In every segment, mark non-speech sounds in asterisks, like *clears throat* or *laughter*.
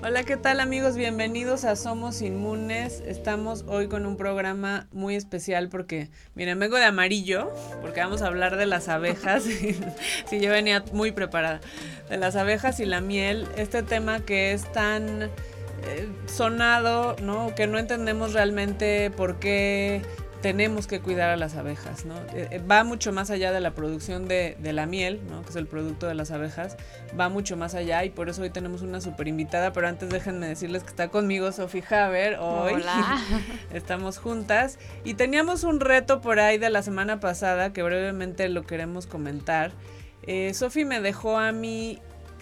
Hola, ¿qué tal amigos? Bienvenidos a Somos Inmunes. Estamos hoy con un programa muy especial porque, miren, vengo de amarillo porque vamos a hablar de las abejas. *laughs* sí, yo venía muy preparada. De las abejas y la miel. Este tema que es tan eh, sonado, ¿no? Que no entendemos realmente por qué tenemos que cuidar a las abejas, ¿no? Eh, eh, va mucho más allá de la producción de, la miel, ¿no? Que es el producto de las abejas, va mucho más allá y por eso hoy tenemos una super invitada, pero antes déjenme decirles que está conmigo Sofi Haber hoy. Hola. *laughs* Estamos juntas y teníamos un reto por ahí de la semana pasada que brevemente lo queremos comentar. Eh, Sofi me dejó a mí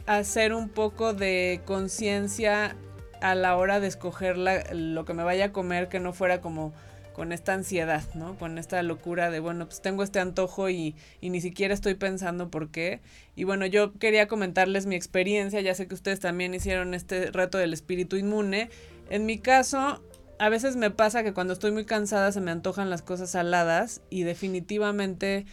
hacer un poco de conciencia a la hora de escoger lo que me vaya a comer que no fuera como con esta ansiedad, ¿no? Con esta locura de, bueno, pues tengo este antojo y, ni siquiera estoy pensando por qué. Y bueno, yo quería comentarles mi experiencia, ya sé que ustedes también hicieron este reto del espíritu inmune. En mi caso, a veces me pasa que cuando estoy muy cansada se me antojan las cosas saladas y definitivamente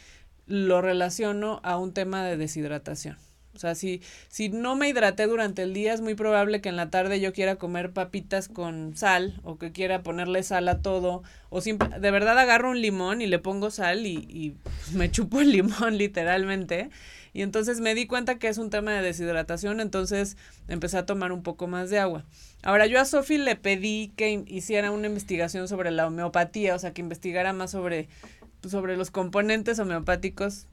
lo relaciono a un tema de deshidratación. O sea, si, si no me hidraté durante el día, es muy probable que en la tarde yo quiera comer papitas con sal o que quiera ponerle sal a todo. O simple, de verdad agarro un limón y le pongo sal y, y me chupo el limón *laughs* literalmente. Y entonces me di cuenta que es un tema de deshidratación, entonces empecé a tomar un poco más de agua. Ahora yo a Sofi le pedí que hiciera una investigación sobre la homeopatía, o sea, que investigara más sobre, sobre los componentes homeopáticos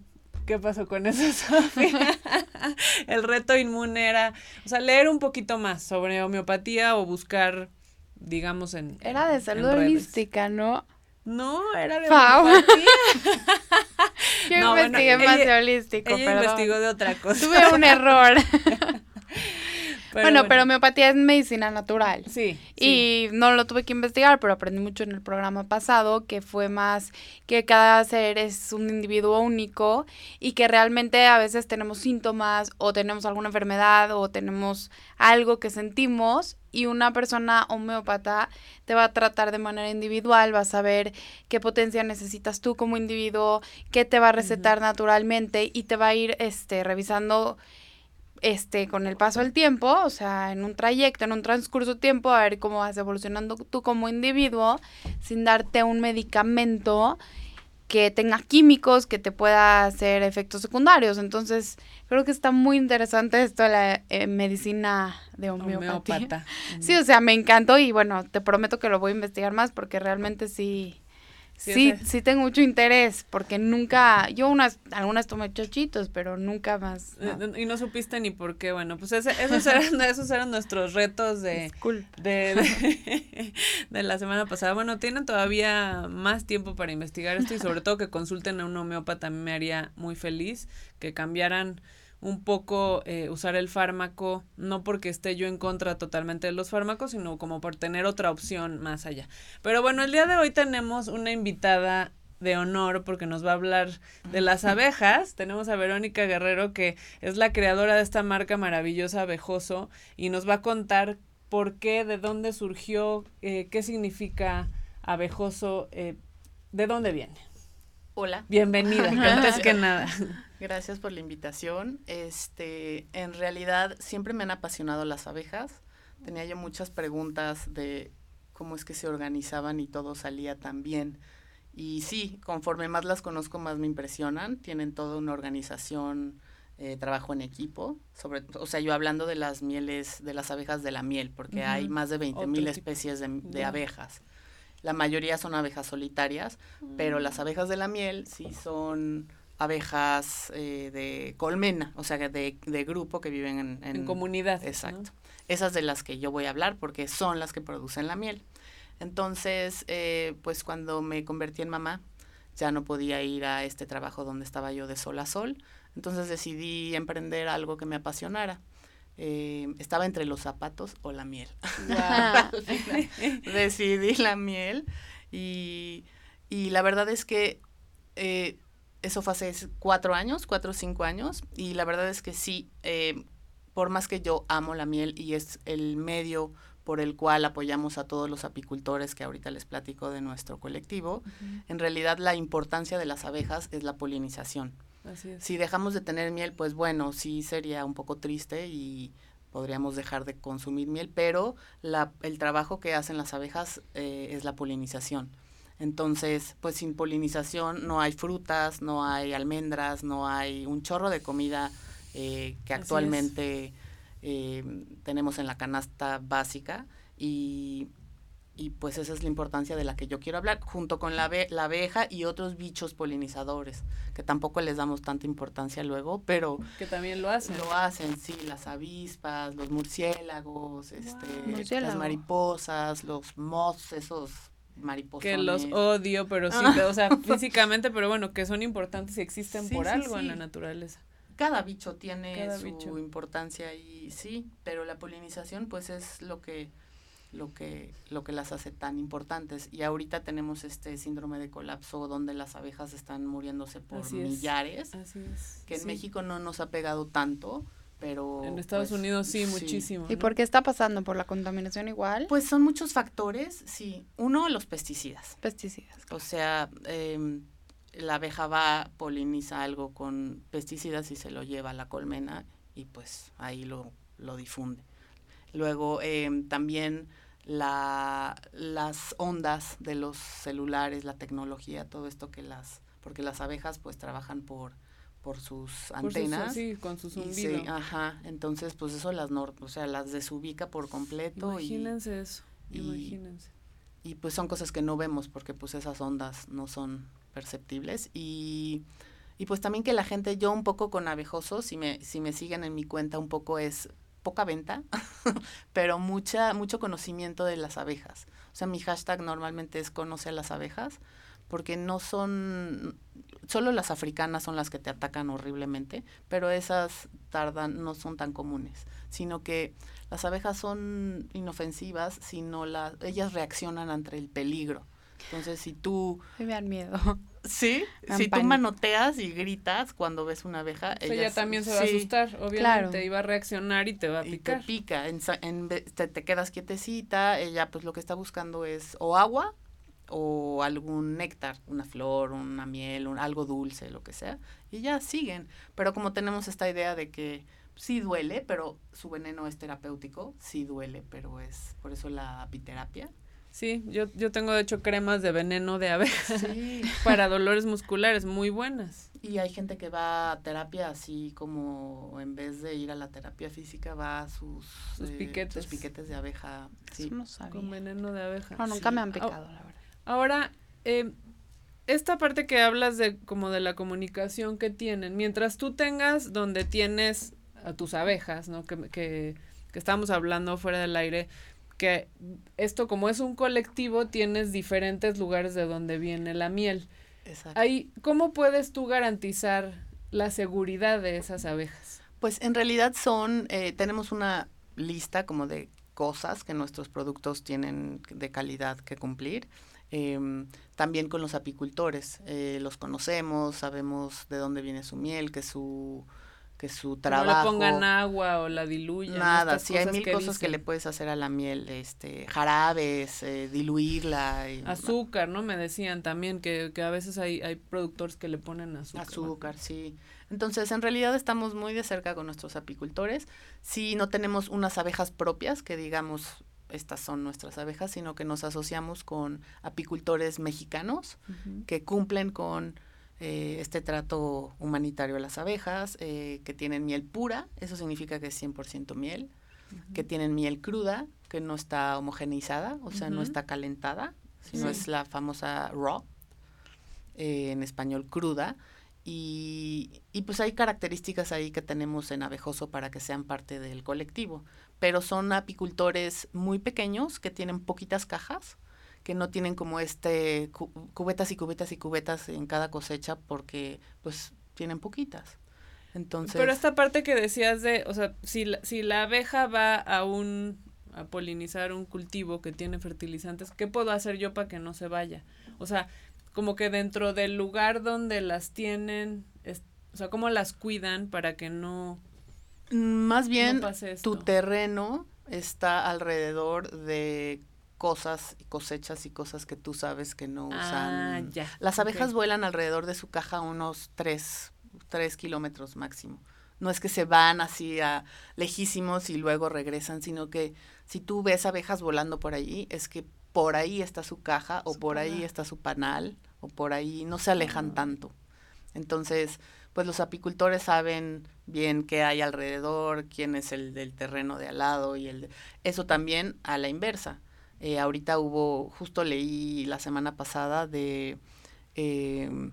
¿Qué pasó con eso, *laughs* Sofía? *laughs* el reto inmune era, o sea, leer un poquito más sobre homeopatía o buscar, digamos, en. Era de salud holística, ¿no? No, era de homeopatía. *laughs* Yo no, investigué más de holístico, ella investigó de otra cosa. Tuve un error *laughs* bueno, pero homeopatía es medicina natural. Sí, Y no lo tuve que investigar, pero aprendí mucho en el programa pasado, que fue más que cada ser es un individuo único y que realmente a veces tenemos síntomas o tenemos alguna enfermedad o tenemos algo que sentimos y una persona homeópata te va a tratar de manera individual, va a saber qué potencia necesitas tú como individuo, qué te va a recetar naturalmente y te va a ir este revisando este, con el paso del tiempo, o sea, en un trayecto, en un transcurso de tiempo, a ver cómo vas evolucionando tú como individuo, sin darte un medicamento que tenga químicos, que te pueda hacer efectos secundarios. Entonces, creo que está muy interesante esto de la eh, medicina de homeopatía. *laughs* Sí, o sea, me encantó y bueno, te prometo que lo voy a investigar más porque realmente sí, Sí, sí, tengo mucho interés, porque nunca, yo unas, algunas tomé chochitos, pero nunca más. Eh, y no supiste ni por qué, bueno, pues esos, eran, *laughs* esos eran nuestros retos de, de, *laughs* de, la semana pasada. Bueno, tienen todavía más tiempo para investigar esto y sobre todo que consulten a un homeópata, a mí me haría muy feliz que cambiaran un poco eh, usar el fármaco, no porque esté yo en contra totalmente de los fármacos, sino como por tener otra opción más allá. Pero bueno, el día de hoy tenemos una invitada de honor porque nos va a hablar de las abejas. Tenemos a Verónica Guerrero que es la creadora de esta marca maravillosa Abejoso y nos va a contar por qué, de dónde surgió, eh, qué significa abejoso, eh, de dónde viene. Hola. Bienvenida, *laughs* antes que nada. Gracias por la invitación. Este, en realidad siempre me han apasionado las abejas. Tenía yo muchas preguntas de cómo es que se organizaban y todo salía tan bien. Y sí, conforme más las conozco, más me impresionan. Tienen toda una organización, eh, trabajo en equipo. Sobre, o sea, yo hablando de las mieles, de las abejas de la miel, porque hay más de 20 mil especies de, abejas. La mayoría son abejas solitarias, pero las mm. abejas de la miel sí son abejas eh, de colmena, o sea, de, de grupo que viven en, en, comunidad. Exacto. Esas de las que yo voy a hablar porque son las que producen la miel. Entonces, eh, pues cuando me convertí en mamá, ya no podía ir a este trabajo donde estaba yo de sol a sol. Entonces decidí emprender algo que me apasionara. Eh, estaba entre los zapatos o la miel. *laughs* decidí la miel y, y, la verdad es que eh, eso fue hace cuatro años, cuatro o cinco años, y la verdad es que sí, eh, por más que yo amo la miel y es el medio por el cual apoyamos a todos los apicultores que ahorita les platico de nuestro colectivo, en realidad la importancia de las abejas es la polinización. Si dejamos de tener miel, pues bueno, sí sería un poco triste y podríamos dejar de consumir miel, pero la, el trabajo que hacen las abejas eh, es la polinización. Entonces, pues sin polinización no hay frutas, no hay almendras, no hay un chorro de comida eh, que actualmente eh, tenemos en la canasta básica y, y, pues esa es la importancia de la que yo quiero hablar, junto con la, la abeja y otros bichos polinizadores, que tampoco les damos tanta importancia luego, pero... Que también lo hacen. Lo hacen, sí, las avispas, los murciélagos, este, las mariposas, los moths, esos mariposas. Que los odio, pero sí, ah. o sea, *laughs* físicamente, pero bueno, que son importantes y existen por algo en la naturaleza. Cada bicho tiene su importancia y sí, pero la polinización pues es lo que lo que lo que las hace tan importantes y ahorita tenemos este síndrome de colapso donde las abejas están muriéndose por millares Así es. que en México no nos ha pegado tanto pero en Estados pues, Unidos sí, muchísimo. ¿Y por qué está pasando? ¿Por la contaminación igual? Pues son muchos factores, sí. Uno, los pesticidas. Pesticidas. O sea, eh, la abeja va, poliniza algo con pesticidas y se lo lleva a la colmena y pues ahí lo, lo difunde. Luego eh, también la, las ondas de los celulares, la tecnología, todo esto que las, porque las abejas pues trabajan por por sus antenas. sí, con su zumbido. ajá, entonces pues eso las o sea, las desubica por completo. Imagínense eso, imagínense. Y pues son cosas que no vemos porque pues esas ondas no son perceptibles y, y pues también que la gente, yo un poco con abejosos, si me, si me siguen en mi cuenta un poco es poca venta, *laughs* pero mucha, mucho conocimiento de las abejas. O sea, mi hashtag normalmente es conoce a las abejas, porque no son, solo las africanas son las que te atacan horriblemente, pero esas tardan, no son tan comunes, sino que las abejas son inofensivas, sino las, ellas reaccionan ante el peligro. Entonces, si tú... Me dan miedo. Sí, si tú manoteas y gritas cuando ves una abeja, ella también se va a asustar, obviamente, iba a reaccionar y te va a picar. Y te pica, en, te, te, quedas quietecita, ella pues lo que está buscando es o agua o algún néctar, una flor, una miel, un, algo dulce, lo que sea, y ya siguen. Pero como tenemos esta idea de que sí duele, pero su veneno es terapéutico, sí duele, pero es por eso la apiterapia. Sí, yo, yo tengo de hecho cremas de veneno de abeja *laughs* para dolores musculares muy buenas. Y hay gente que va a terapia así como en vez de ir a la terapia física va a sus, sus piquetes. piquetes de abeja. Sí. Con veneno de abeja. No, nunca me han picado, la verdad. Ahora, eh, esta parte que hablas de como de la comunicación que tienen, mientras tú tengas donde tienes a tus abejas, ¿no? Que, que, que estábamos hablando fuera del aire, que esto como es un colectivo, tienes diferentes lugares de donde viene la miel. Exacto. Ahí, ¿cómo puedes tú garantizar la seguridad de esas abejas? Pues en realidad son, eh, tenemos una lista como de cosas que nuestros productos tienen de calidad que cumplir. Em, también con los apicultores, eh, los conocemos, sabemos de dónde viene su miel, que su que su trabajo. No le pongan agua o la diluyan. Nada, sí, hay mil cosas que le puedes hacer a la miel, este, jarabes, eh, diluirla. azúcar, ¿no? Me decían también que, que a veces hay, hay productores que le ponen azúcar. Azúcar, sí. Entonces, en realidad estamos muy de cerca con nuestros apicultores. Si no tenemos unas abejas propias, que digamos, estas son nuestras abejas, sino que nos asociamos con apicultores mexicanos que cumplen con eh, este trato humanitario a las abejas, eh, que tienen miel pura, eso significa que es 100% miel, que tienen miel cruda, que no está homogeneizada, o sea, no está calentada, sino es la famosa raw, eh, en español cruda, y, y, pues hay características ahí que tenemos en abejoso para que sean parte del colectivo pero son apicultores muy pequeños que tienen poquitas cajas, que no tienen como este cubetas y cubetas y cubetas en cada cosecha porque pues tienen poquitas. Entonces, Pero esta parte que decías de, o sea, si la, si la abeja va a un a polinizar un cultivo que tiene fertilizantes, ¿qué puedo hacer yo para que no se vaya? O sea, como que dentro del lugar donde las tienen, o sea, cómo las cuidan para que no más bien, tu terreno está alrededor de cosas, cosechas y cosas que tú sabes que no ah, usan. Las abejas vuelan alrededor de su caja unos tres, tres kilómetros máximo. no es que se van así a lejísimos y luego regresan, sino que si tú ves abejas volando por allí, es que por ahí está su caja o por ahí está su panal o por ahí no se alejan tanto. Entonces, pues los apicultores saben bien qué hay alrededor, quién es el del terreno de al lado y el eso también a la inversa. Eh, ahorita hubo, justo leí la semana pasada de em,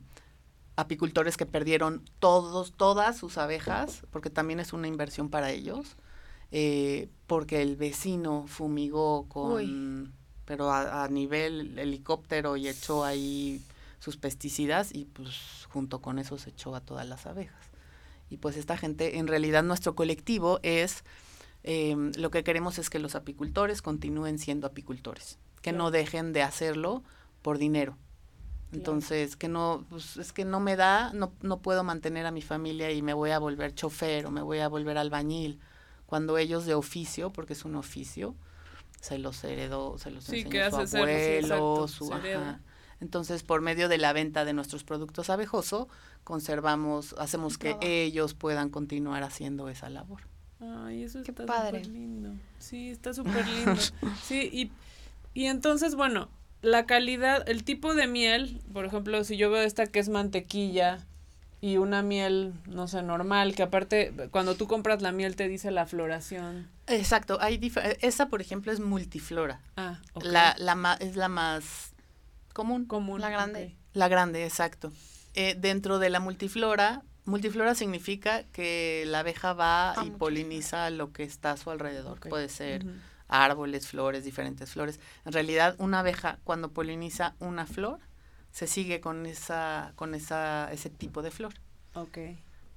apicultores que perdieron todos, todas sus abejas, porque también es una inversión para ellos, eh, porque el vecino fumigó con, pero a, a, nivel helicóptero y echó ahí sus pesticidas y pues junto con eso se echó a todas las abejas. Y pues esta gente, en realidad nuestro colectivo es, eh, lo que queremos es que los apicultores continúen siendo apicultores, que no dejen de hacerlo por dinero. Entonces, que no, pues es que no me da, no, no puedo mantener a mi familia y me voy a volver chofer o me voy a volver albañil, cuando ellos de oficio, porque es un oficio, se los heredó, se los sí, enseñó su abuelo, su, ajá. Entonces, por medio de la venta de nuestros productos abejoso, conservamos, hacemos que ellos puedan continuar haciendo esa labor. Ay, eso Qué está súper lindo. Sí, está súper lindo. sí, y, y entonces, bueno, la calidad, el tipo de miel, por ejemplo, si yo veo esta que es mantequilla y una miel, no sé, normal, que aparte, cuando tú compras la miel te dice la floración. Exacto, hay esa, por ejemplo, es multiflora. Ah, okay. la, la es la más común. Común. La grande. La grande, exacto. Eh, dentro de la multiflora, multiflora significa que la abeja va ah, y poliniza lo que está a su alrededor. Puede ser árboles, flores, diferentes flores. En realidad, una abeja cuando poliniza una flor, se sigue con esa, con esa, ese tipo de flor. Ok.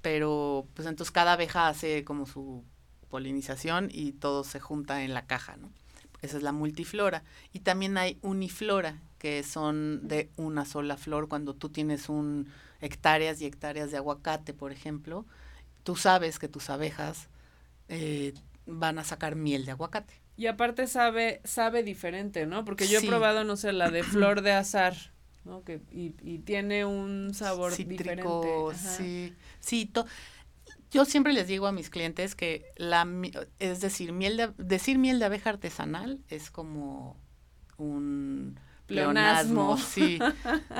Pero, pues entonces cada abeja hace como su polinización y todo se junta en la caja, ¿no? Esa es la multiflora. Y también hay uniflora, que son de una sola flor. Cuando tú tienes un hectáreas y hectáreas de aguacate, por ejemplo, tú sabes que tus abejas eh, van a sacar miel de aguacate. Y aparte sabe, sabe diferente, ¿no? Porque yo he probado, no sé, la de flor *clears throat* de azar, ¿no? Que, y, y tiene un sabor Cítrico, diferente. Sí, sí. yo siempre les digo a mis clientes que la, es decir, miel de, decir miel de abeja artesanal es como un pleonasmo. Sí.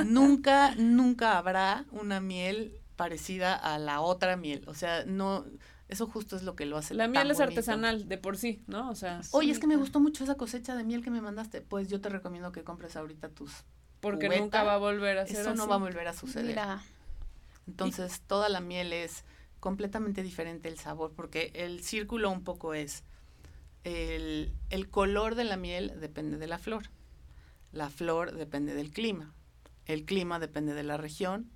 nunca, nunca habrá una miel parecida a la otra miel. O sea, no, eso justo es lo que lo hace. La miel es artesanal de por sí, ¿no? O sea. Oye, es que me gustó mucho esa cosecha de miel que me mandaste. Pues yo te recomiendo que compres ahorita tus. Porque nunca va a volver a ser Eso no va a volver a suceder. Entonces, toda la miel es completamente diferente el sabor, porque el círculo un poco es. El, el color de la miel depende de la flor. La flor depende del clima. El clima depende de la región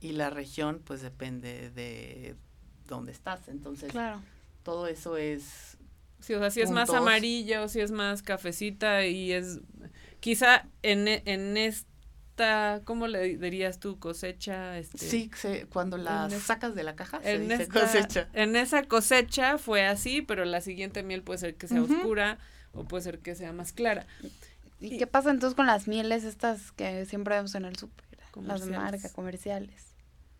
y la región pues depende de dónde estás. Entonces, claro. todo eso es... Sí, o sea, si es más amarilla o si es más cafecita y es... Quizá en, e, en esta, ¿cómo le dirías tú? Cosecha. Este, sí, cuando la sacas de la caja en se cosecha. En esa cosecha fue así, pero la siguiente miel puede ser que sea oscura o puede ser que sea más clara. ¿Y, qué pasa entonces con las mieles estas que siempre vemos en el súper? Las marcas comerciales.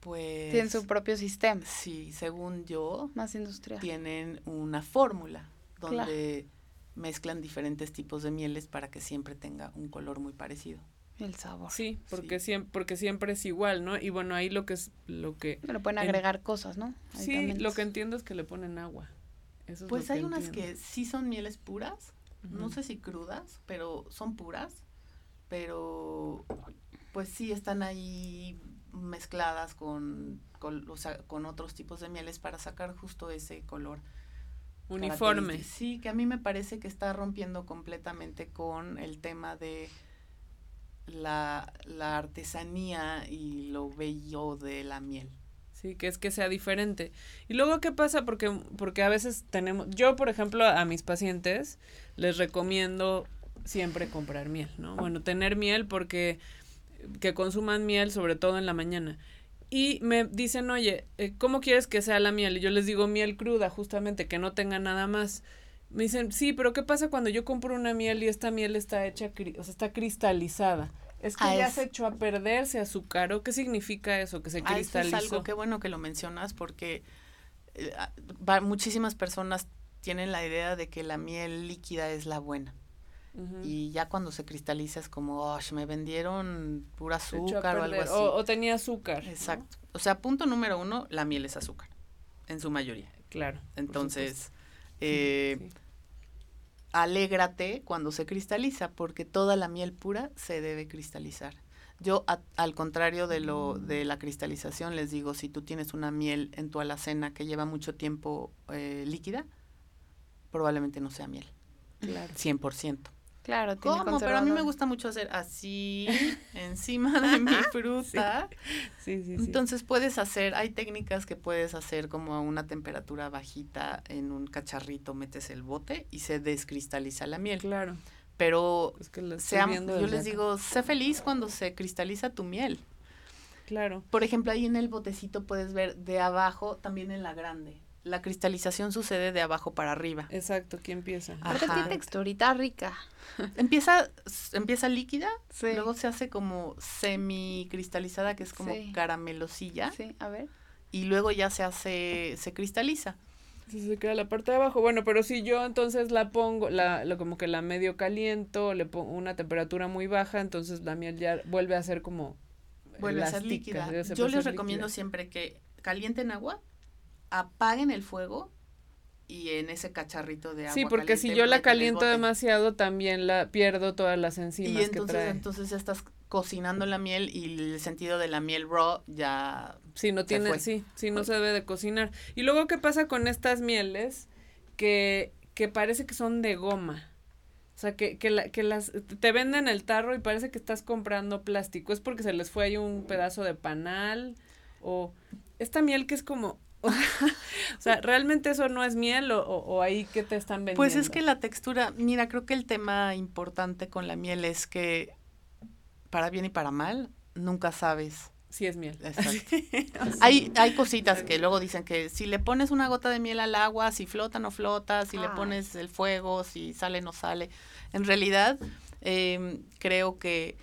Pues. Tienen su propio sistema. Sí, según yo. Más industrial. Tienen una fórmula donde mezclan diferentes tipos de mieles para que siempre tenga un color muy parecido. El sabor. Sí, porque siempre, porque siempre es igual, ¿no? Y bueno, ahí lo que es lo que. Le pueden agregar cosas, ¿no? sí, lo que entiendo es que le ponen agua. Eso pues hay unas que sí son mieles puras no sé si crudas, pero son puras, pero pues sí están ahí mezcladas con, con, con otros tipos de mieles para sacar justo ese color. Uniforme. Sí, que a mí me parece que está rompiendo completamente con el tema de la, la artesanía y lo bello de la miel. Sí, que es que sea diferente. Y luego, ¿qué pasa? Porque, porque a veces tenemos, yo por ejemplo a mis pacientes les recomiendo siempre comprar miel, ¿no? Bueno, tener miel porque que consuman miel sobre todo en la mañana. Y me dicen, oye, eh, ¿cómo quieres que sea la miel? Y yo les digo miel cruda, justamente, que no tenga nada más. Me dicen, sí, pero ¿qué pasa cuando yo compro una miel y esta miel está hecha, o sea, está cristalizada? Es que ah, ya se echó a perder, se azucaró. ¿Qué significa eso? Que se cristalizó. Ah, eso es algo, qué bueno que lo mencionas, porque eh, ah, va- muchísimas personas tienen la idea de que la miel líquida es la buena. Y ya cuando se cristaliza es como, oh, me vendieron pura azúcar o algo así. O, o tenía azúcar. ¿no? Exacto. O sea, punto número uno, la miel es azúcar, en su mayoría. Claro. Entonces, eh, Sí. Alégrate cuando se cristaliza, porque toda la miel pura se debe cristalizar. Yo, a- al contrario de lo de la cristalización, les digo, si tú tienes una miel en tu alacena que lleva mucho tiempo eh, líquida, probablemente no sea miel, Claro. 100%. Claro, tiene ¿Cómo? Pero a mí me gusta mucho hacer así, *laughs* encima de mi fruta. Sí, sí, sí. Entonces puedes hacer, hay técnicas que puedes hacer como a una temperatura bajita en un cacharrito, metes el bote y se descristaliza la miel. claro. Pero Es que sea, yo les acá. digo, sé feliz cuando se cristaliza tu miel. Claro. Por ejemplo, ahí en el botecito puedes ver de abajo, también en la grande. La cristalización sucede de abajo para arriba. Exacto, ¿quién empieza? Aparte tiene texturita rica. Empieza, empieza líquida, Sí. luego se hace como semicristalizada, que es como Sí. caramelosilla, Sí, a ver. y luego ya se hace, se cristaliza. Sí, se queda la parte de abajo. Bueno, pero si yo entonces la pongo, la, lo- como que la medio caliento, le pongo una temperatura muy baja, entonces la miel ya vuelve a ser como Vuelve a ser líquida. Yo les ser recomiendo líquida. siempre que calienten agua, apaguen el fuego y en ese cacharrito de agua. Sí, porque si yo la caliento demasiado, también la pierdo todas las enzimas y que entonces, trae. entonces ya estás cocinando la miel y el sentido de la miel raw ya Sí, no tiene, sí, sí, no se debe de cocinar. Y luego, ¿qué pasa con estas mieles que, que parece que son de goma? O sea, que, que, la, que las, te venden el tarro y parece que estás comprando plástico. ¿Es porque se les fue ahí un pedazo de panal? O esta miel que es como... *laughs* o sea, ¿realmente eso no es miel o, o, o ahí qué te están vendiendo? Pues es que la textura, mira, creo que el tema importante con la miel es que para bien y para mal, nunca sabes. Sí es miel. Exacto. *laughs* hay, hay cositas que luego dicen que si le pones una gota de miel al agua, si flota no flota, si le Ay. pones el fuego, si sale no sale. En realidad, em, creo que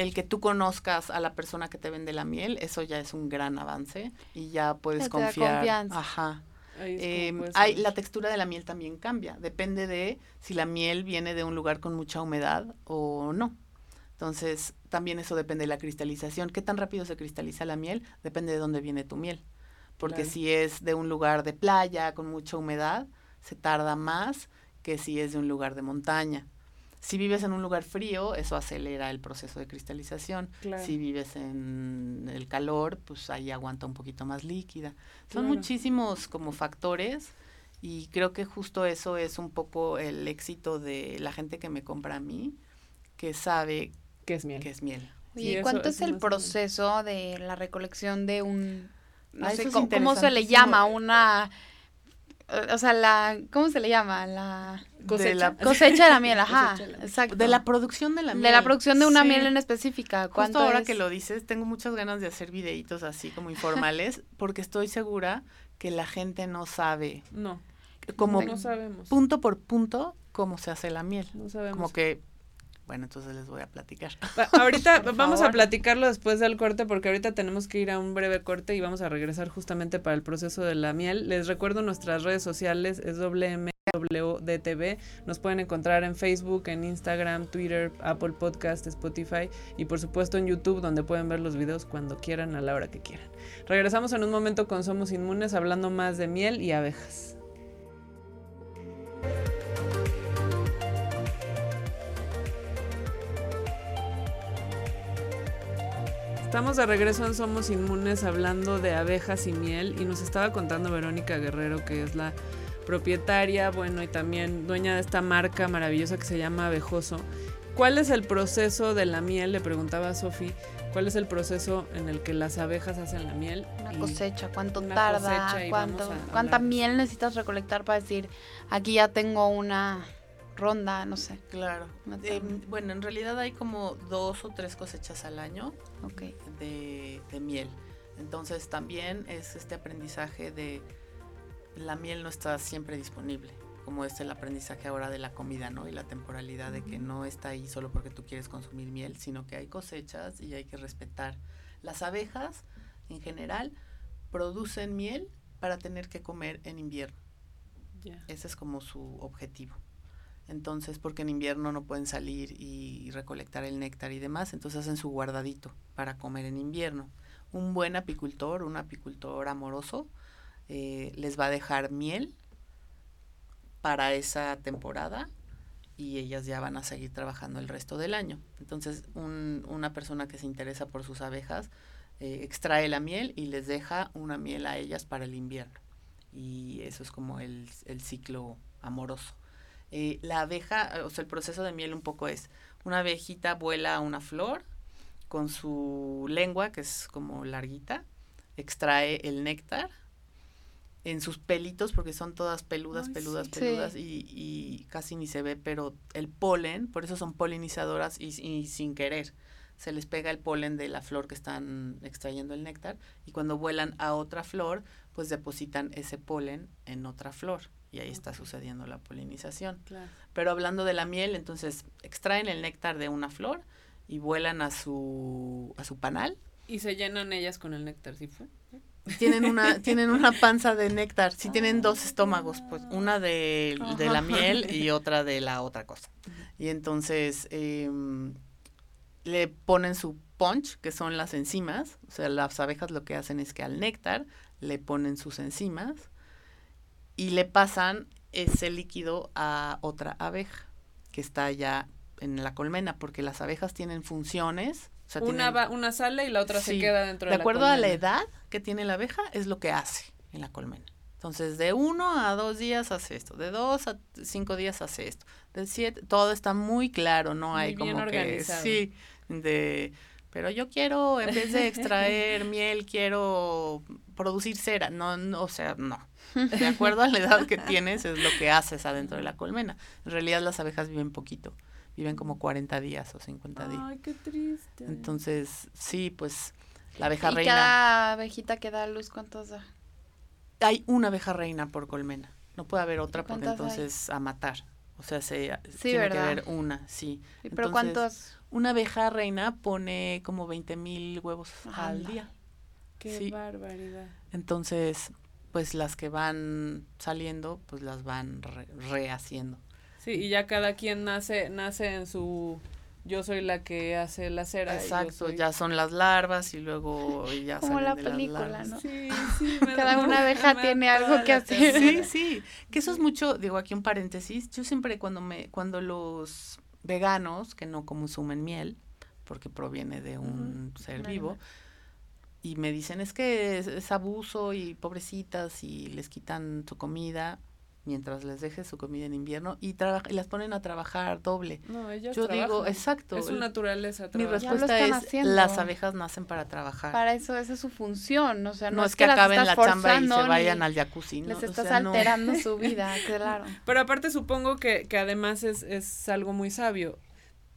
el que tú conozcas a la persona que te vende la miel, eso ya es un gran avance y ya puedes Ya confiar. confianza. Ajá. Eh, hay, la textura de la miel también cambia, depende de si la miel viene de un lugar con mucha humedad o no. Entonces, también eso depende de la cristalización. ¿Qué tan rápido se cristaliza la miel? Depende de dónde viene tu miel. Porque Claro. si es de un lugar de playa con mucha humedad, se tarda más que si es de un lugar de montaña. Si vives en un lugar frío, eso acelera el proceso de cristalización. Claro. Si vives en el calor, pues ahí aguanta un poquito más líquida. Son Claro. muchísimos como factores y creo que justo eso es un poco el éxito de la gente que me compra a mí, que sabe ¿Qué es miel? que es miel. Sí, ¿y eso- ¿cuánto es eso el proceso de la recolección de un... No Ah, sé, ¿cómo, cómo se le llama? Una... O sea, la... ¿Cómo se le llama? La Cosecha. De la, cosecha de la miel, ajá. Cosecha de la miel. Exacto. de la producción de la miel. De la producción de una Sí. miel en específica. Justo ¿Cuánto ahora es? que lo dices, tengo muchas ganas de hacer videitos así como informales, *laughs* porque estoy segura que la gente no sabe No, como no sabemos. punto por punto cómo se hace la miel. No sabemos. Como que, bueno, entonces les voy a platicar. *laughs* Ahorita vamos a platicarlo después del corte porque ahorita tenemos que ir a un breve corte y vamos a regresar justamente para el proceso de la miel. Les recuerdo nuestras redes sociales es WMWDTV. Nos pueden encontrar en Facebook, en Instagram, Twitter, Apple Podcast, Spotify y por supuesto en YouTube donde pueden ver los videos cuando quieran a la hora que quieran. Regresamos en un momento con Somos Inmunes hablando más de miel y abejas. Estamos de regreso en Somos Inmunes hablando de abejas y miel y nos estaba contando Verónica Guerrero que es la propietaria, bueno, y también dueña de esta marca maravillosa que se llama Abejoso. ¿Cuál es el proceso de la miel? Le preguntaba a Sofi, ¿cuál es el proceso en el que las abejas hacen la miel? Una cosecha, cuánto una tarda, cosecha cuánto, cuánta miel necesitas recolectar para decir, aquí ya tengo una ronda, no sé. Claro. Eh, bueno, en realidad hay como dos o tres cosechas al año de miel. Entonces también es este aprendizaje de la miel no está siempre disponible, como es el aprendizaje ahora de la comida, ¿no? Y la temporalidad de que no está ahí solo porque tú quieres consumir miel, sino que hay cosechas y hay que respetar. Las abejas, en general, producen miel para tener que comer en invierno. Ese es como su objetivo. Entonces, porque en invierno no pueden salir y recolectar el néctar y demás, entonces hacen su guardadito para comer en invierno. Un buen apicultor, un apicultor amoroso, eh, les va a dejar miel para esa temporada y ellas ya van a seguir trabajando el resto del año. Entonces, una persona que se interesa por sus abejas eh, extrae la miel y les deja una miel a ellas para el invierno. Y eso es como el, ciclo amoroso. Eh, la abeja, o sea, el proceso de miel un poco es, una abejita vuela a una flor con su lengua, que es como larguita, extrae el néctar en sus pelitos, porque son todas peludas, peludas, peludas, Y, casi ni se ve, pero el polen, por eso son polinizadoras y, sin querer, se les pega el polen de la flor que están extrayendo el néctar, y cuando vuelan a otra flor, pues depositan ese polen en otra flor, y ahí está sucediendo la polinización. Pero hablando de la miel, entonces extraen el néctar de una flor y vuelan a su, a su panal. Y se llenan ellas con el néctar, ¿sí fue? tienen una, *laughs* tienen una panza de néctar, sí tienen dos estómagos, pues una de, la miel y *laughs* otra de la otra cosa. Y entonces em, le ponen su punch, que son las enzimas, o sea, las abejas lo que hacen es que al néctar le ponen sus enzimas y le pasan ese líquido a otra abeja que está ya en la colmena, porque las abejas tienen funciones una, una sale y la otra se queda dentro de, la colmena. De acuerdo a la edad que tiene la abeja, es lo que hace en la colmena. Entonces, de uno a dos días hace esto, de dos a cinco días hace esto, de siete, todo está muy claro, no hay como que, sí, de, pero yo quiero, en vez de extraer *laughs* miel, quiero producir cera, no, no, o sea, no. De acuerdo a la edad que tienes, es lo que haces adentro de la colmena. En realidad las abejas viven poquito viven como 40 días o 50 días. Ay, qué triste. Entonces, sí, pues la abeja ¿Y reina. cada abejita que da luz cuántos da? Hay una abeja reina por colmena. No puede haber otra porque entonces a matar. O sea, se tiene que haber una, sí. ¿Pero cuántos? Una abeja reina pone como 20 mil huevos al día. Qué barbaridad. Entonces, pues las que van saliendo, pues las van rehaciendo. Sí, y ya cada quien nace, nace en su yo soy la que hace la cera. Exacto, ya son las larvas y luego ya Como la película, ¿no? Sí, sí. *laughs* Cada una abeja tiene algo que hacer. Sí, sí. Que eso es mucho, digo aquí un paréntesis, yo siempre cuando me, cuando los veganos que no consumen miel, porque proviene de un ser vivo, y me dicen es que es, abuso y pobrecitas y les quitan su comida, mientras les deje su comida en invierno y, y las ponen a trabajar doble. No, ellas Yo digo, exacto. Es su naturaleza. Mi respuesta es, las abejas nacen para trabajar. Para eso, esa es su función, o sea, no, es que, acaben la chamba y se vayan al jacuzzi, Les estás alterando su *laughs* vida, claro. Pero aparte supongo que, que además es, es algo muy sabio,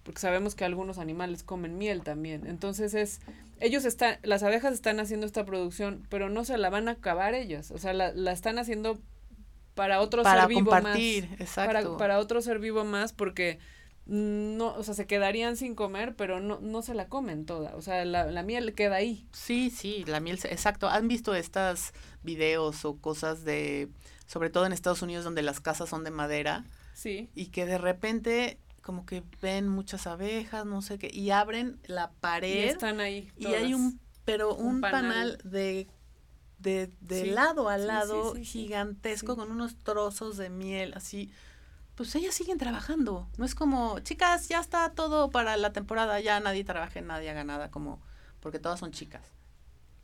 porque sabemos que algunos animales comen miel también, entonces es ellos están, las abejas están haciendo esta producción, pero no se la van a acabar ellas, o sea, la, la están haciendo para otro ser vivo compartir, más. Exacto. Para, otro ser vivo más porque no, o sea, se quedarían sin comer, pero no, no se la comen toda. O sea, la, la miel queda ahí. Sí, sí, la miel, exacto. ¿Han visto estas videos o cosas de, sobre todo en Estados Unidos, donde las casas son de madera? Sí. Y que de repente como que ven muchas abejas, no sé qué, y abren la pared. Y están ahí. Y hay un, pero un, panal de de, de lado a lado gigantesco con unos trozos de miel así. Pues ellas siguen trabajando. No es como, chicas, ya está todo para la temporada, ya nadie trabaje, nadie haga nada, como, porque todas son chicas.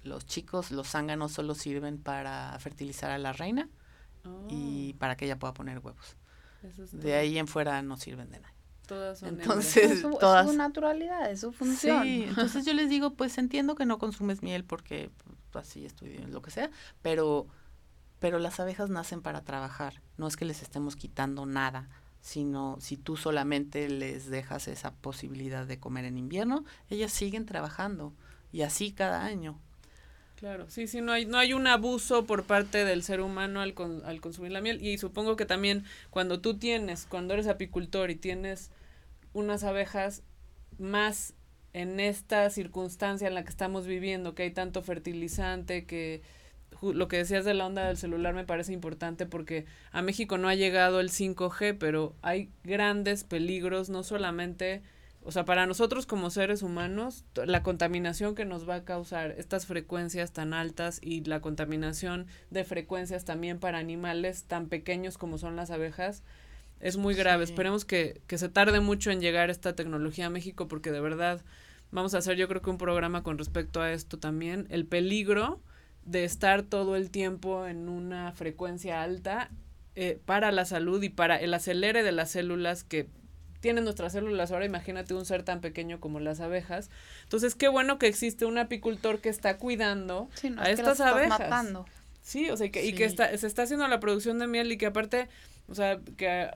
Los chicos, los zánganos solo sirven para fertilizar a la reina y oh. para que ella pueda poner huevos. de ahí en fuera no sirven de nada. Todas son entonces, es su, todas, su naturalidad, es su función. Sí, entonces yo les digo, pues entiendo que no consumes miel porque así estudio, lo que sea, pero, pero las abejas nacen para trabajar, no es que les estemos quitando nada, sino si tú solamente les dejas esa posibilidad de comer en invierno, ellas siguen trabajando y así cada año. Claro, sí, sí, no hay, no hay un abuso por parte del ser humano al, al consumir la miel y supongo que también cuando tú tienes, cuando eres apicultor y tienes unas abejas más en esta circunstancia en la que estamos viviendo, que hay tanto fertilizante, que lo que decías de la onda del celular me parece importante porque a México no ha llegado el 5G, pero hay grandes peligros, no solamente, o sea, para nosotros como seres humanos, la contaminación que nos va a causar estas frecuencias tan altas y la contaminación de frecuencias también para animales tan pequeños como son las abejas, es muy grave. Esperemos que, que se tarde mucho en llegar esta tecnología a México porque de verdad vamos a hacer yo creo que un programa con respecto a esto también. El peligro de estar todo el tiempo en una frecuencia alta eh, para la salud y para el acelere de las células que tienen nuestras células. Ahora imagínate un ser tan pequeño como las abejas. Entonces, qué bueno que existe un apicultor que está cuidando a estas abejas. Matando. Sí, o sea, y que, y que está, se está haciendo la producción de miel y que aparte, o sea, que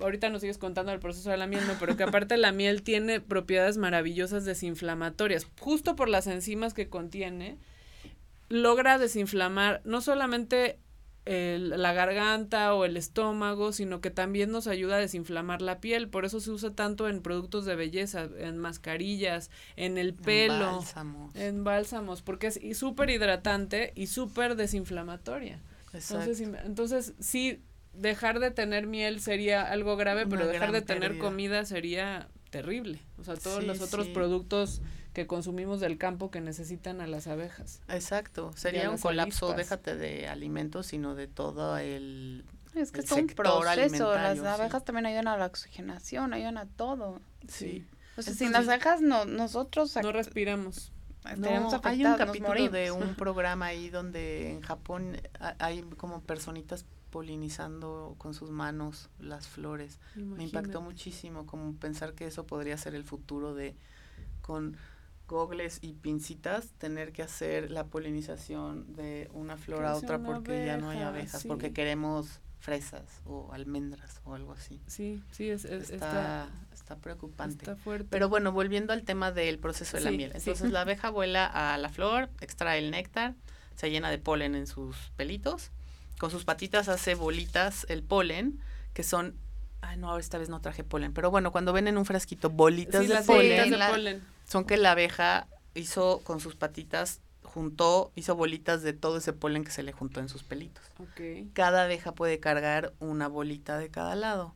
ahorita nos sigues contando el proceso de la miel, ¿no? Pero que aparte la miel tiene propiedades maravillosas desinflamatorias, justo por las enzimas que contiene, logra desinflamar no solamente la garganta o el estómago, sino que también nos ayuda a desinflamar la piel. Por eso se usa tanto en productos de belleza, en mascarillas, en el pelo, en bálsamos, en bálsamos porque es súper hidratante y súper desinflamatoria. Entonces, entonces, sí, dejar de tener miel sería algo grave, pero dejar de tener comida sería terrible. O sea, todos los otros productos que consumimos del campo que necesitan a las abejas. Exacto, sería un colapso, déjate de alimentos, sino de todo el es que es un proceso, las abejas también ayudan a la oxigenación, ayudan a todo. Sí. O sea, sin las abejas no, nosotros no respiramos. No, hay un capítulo de un *laughs* programa ahí donde en Japón hay como personitas polinizando con sus manos las flores. Me impactó muchísimo como pensar que eso podría ser el futuro de con gogles y pincitas tener que hacer la polinización de una flor a otra porque ya no hay abejas, porque queremos fresas o almendras o algo así. Sí, sí, es, está, está, preocupante. Está fuerte. Pero bueno, volviendo al tema del proceso de la miel. Entonces la abeja vuela a la flor, extrae el néctar, se llena de polen en sus pelitos, con sus patitas hace bolitas el polen, que son Ay, no, esta vez no traje polen. Pero bueno, cuando ven en un frasquito bolitas de, polen, de polen, son que la abeja hizo con sus patitas, juntó, hizo bolitas de todo ese polen que se le juntó en sus pelitos. Cada abeja puede cargar una bolita de cada lado.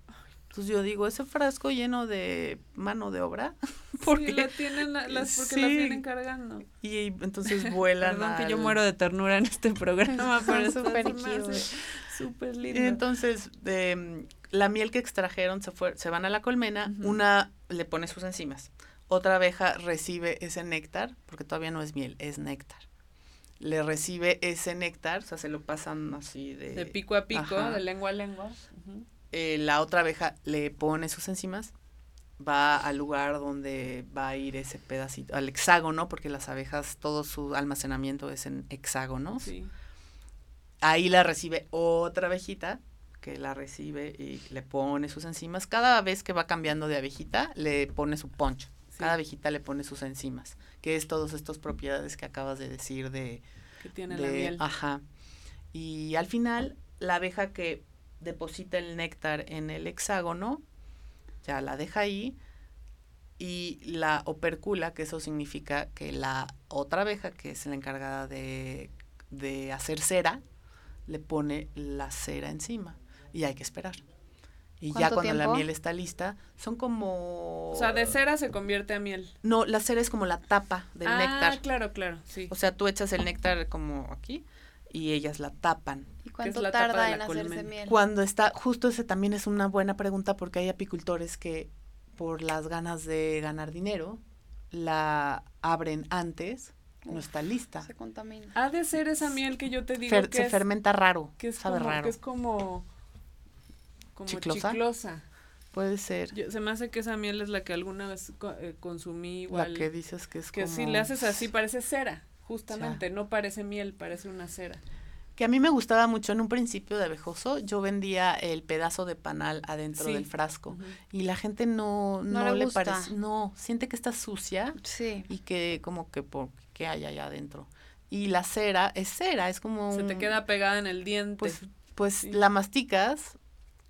Entonces yo digo, ese frasco lleno de mano de obra, *laughs* porque la tienen las porque las vienen cargando. Y entonces vuelan. Perdón que yo muero de ternura en este programa, *laughs* pero súper Súper lindo. Y entonces, de, la miel que extrajeron se fue, se van a la colmena, una le pone sus enzimas otra abeja recibe ese néctar, porque todavía no es miel, es néctar. Le recibe ese néctar, o sea, se lo pasan así de... De pico a pico, de lengua a lengua. Eh, la otra abeja le pone sus enzimas, va al lugar donde va a ir ese pedacito, al hexágono, porque las abejas, todo su almacenamiento es en hexágonos. Sí. Ahí la recibe otra abejita, que la recibe y le pone sus enzimas. Cada vez que va cambiando de abejita, le pone su poncho. Cada abejita le pone sus enzimas, que es todas estas propiedades que acabas de decir de... Que tiene la miel. Ajá. Y al final, la abeja que deposita el néctar en el hexágono, ya la deja ahí, y la opercula, que eso significa que la otra abeja, que es la encargada de, de hacer cera, le pone la cera encima. Y hay que esperar. Y ya cuando la miel está lista, son como... O sea, de cera se convierte a miel. No, la cera es como la tapa del ah, néctar. claro, claro, sí. O sea, tú echas el néctar como aquí y ellas la tapan. ¿Y cuánto tarda en hacerse miel? Cuando está, justo ese también es una buena pregunta porque hay apicultores que por las ganas de ganar dinero la abren antes no está lista. Se contamina. Ha de ser esa miel que yo te digo que se fermenta raro, que sabe raro. Que es como como ¿Chiclosa? Puede ser. se me hace que esa miel es la que alguna vez eh, consumí igual. La que dices que es que si le haces así parece cera, justamente, no parece miel, parece una cera. Que a mí me gustaba mucho en un principio de abejoso, yo vendía el pedazo de panal adentro del frasco y la gente no, no, le, parece, no, siente que está sucia sí. y que como que por qué hay allá adentro. Y la cera es cera, es como... Se te queda pegada en el diente. Pues, pues la masticas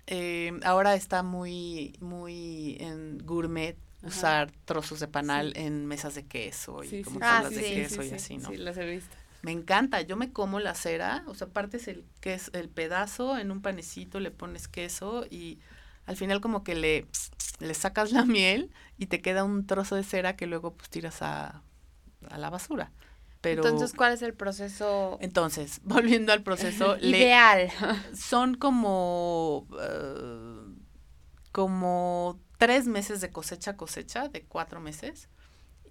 eh, ahora está muy, muy en gourmet usar trozos de panal en mesas de queso y como ah, de queso y así, ¿no? Sí, las he visto. Me encanta, yo me como la cera, o sea, partes el, es el pedazo en un panecito, le pones queso y al final como que le, le sacas la miel y te queda un trozo de cera que luego pues tiras a, a la basura. Pero, entonces, ¿cuál es el proceso? Entonces, *laughs* volviendo al proceso ideal. son como, uh, como tres meses de cosecha cosecha, de cuatro meses.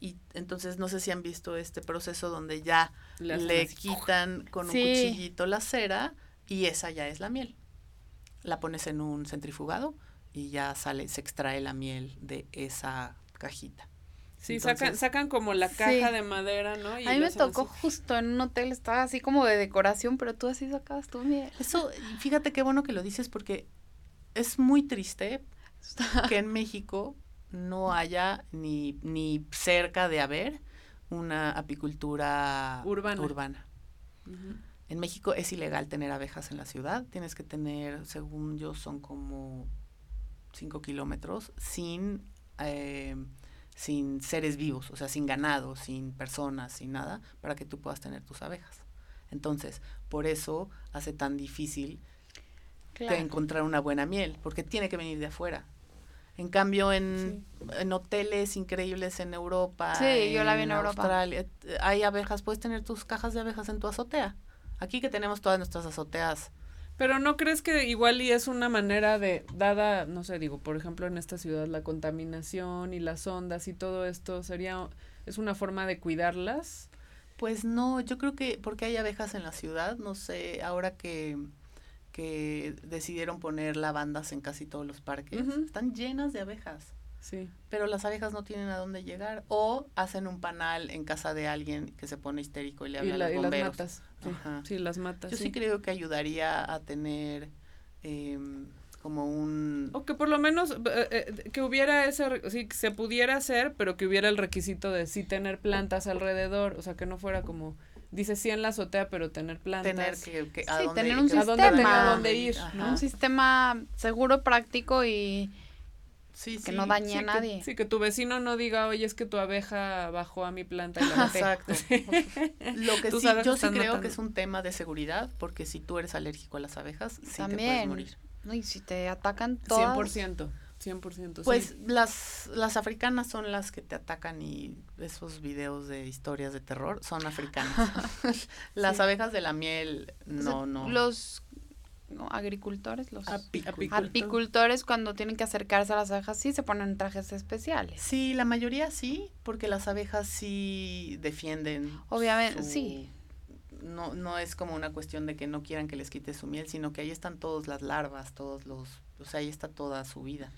Y entonces no sé si han visto este proceso donde ya le quitan con un cuchillito la cera y esa ya es la miel. La pones en un centrifugado y ya sale, se extrae la miel de esa cajita. Sí, sacan, sacan como la caja de madera, ¿no? a mí me tocó justo en un hotel, estaba así como de decoración, pero tú así sacabas tu miel. Eso, fíjate qué bueno que lo dices porque es muy triste *laughs* que en México no haya ni, ni cerca de haber una apicultura urbana. urbana. En México es ilegal tener abejas en la ciudad. Tienes que tener, según yo, son como 5 kilómetros sin eh, sin seres vivos, o sea, sin ganado, sin personas, sin nada, para que tú puedas tener tus abejas. Entonces, por eso hace tan difícil encontrar una buena miel, porque tiene que venir de afuera. En cambio, en, en hoteles increíbles en Europa, sí, yo la vi en Australia, hay abejas, puedes tener tus cajas de abejas en tu azotea. Aquí que tenemos todas nuestras azoteas pero no crees que igual y es una manera de, dada, no sé, digo, por ejemplo, en esta ciudad la contaminación y las ondas y todo esto, sería, es una forma de cuidarlas? Pues no, yo creo que porque hay abejas en la ciudad, no sé, ahora que, que decidieron poner lavandas en casi todos los parques, están llenas de abejas. Sí. Pero las abejas no tienen a dónde llegar o hacen un panal en casa de alguien que se pone histérico y le habla a los bomberos. las matas. Sí, las matas. Yo sí. creo que ayudaría a tener em, como un... O que por lo menos eh, eh, que hubiera ese, sí, que se pudiera hacer, pero que hubiera el requisito de sí tener plantas alrededor, o sea, que no fuera como dice sí en la azotea, pero tener plantas. Tener que, que sí, tener un sistema, a dónde ir, un sistema seguro, práctico y que no dañe a nadie. sí, que tu vecino no diga, oye, es que tu abeja bajó a mi planta y la maté. Exacto. *laughs* Lo que sí, yo sí creo que es un tema de seguridad, porque si tú eres alérgico a las abejas, sí te puedes morir. No, y si te atacan todas. 100%. 100%. Pues las, las africanas son las que te atacan y esos videos de historias de terror son africanas. *laughs* las abejas de la miel, no, no. Los agricultores, los apicultores cuando tienen que acercarse a las abejas sí se ponen trajes especiales. Sí, la mayoría sí, porque las abejas sí defienden. Obviamente, sí. No, no es como una cuestión de que no quieran que les quite su miel, sino que ahí están todas las larvas, todos los, o sea, ahí está toda su vida.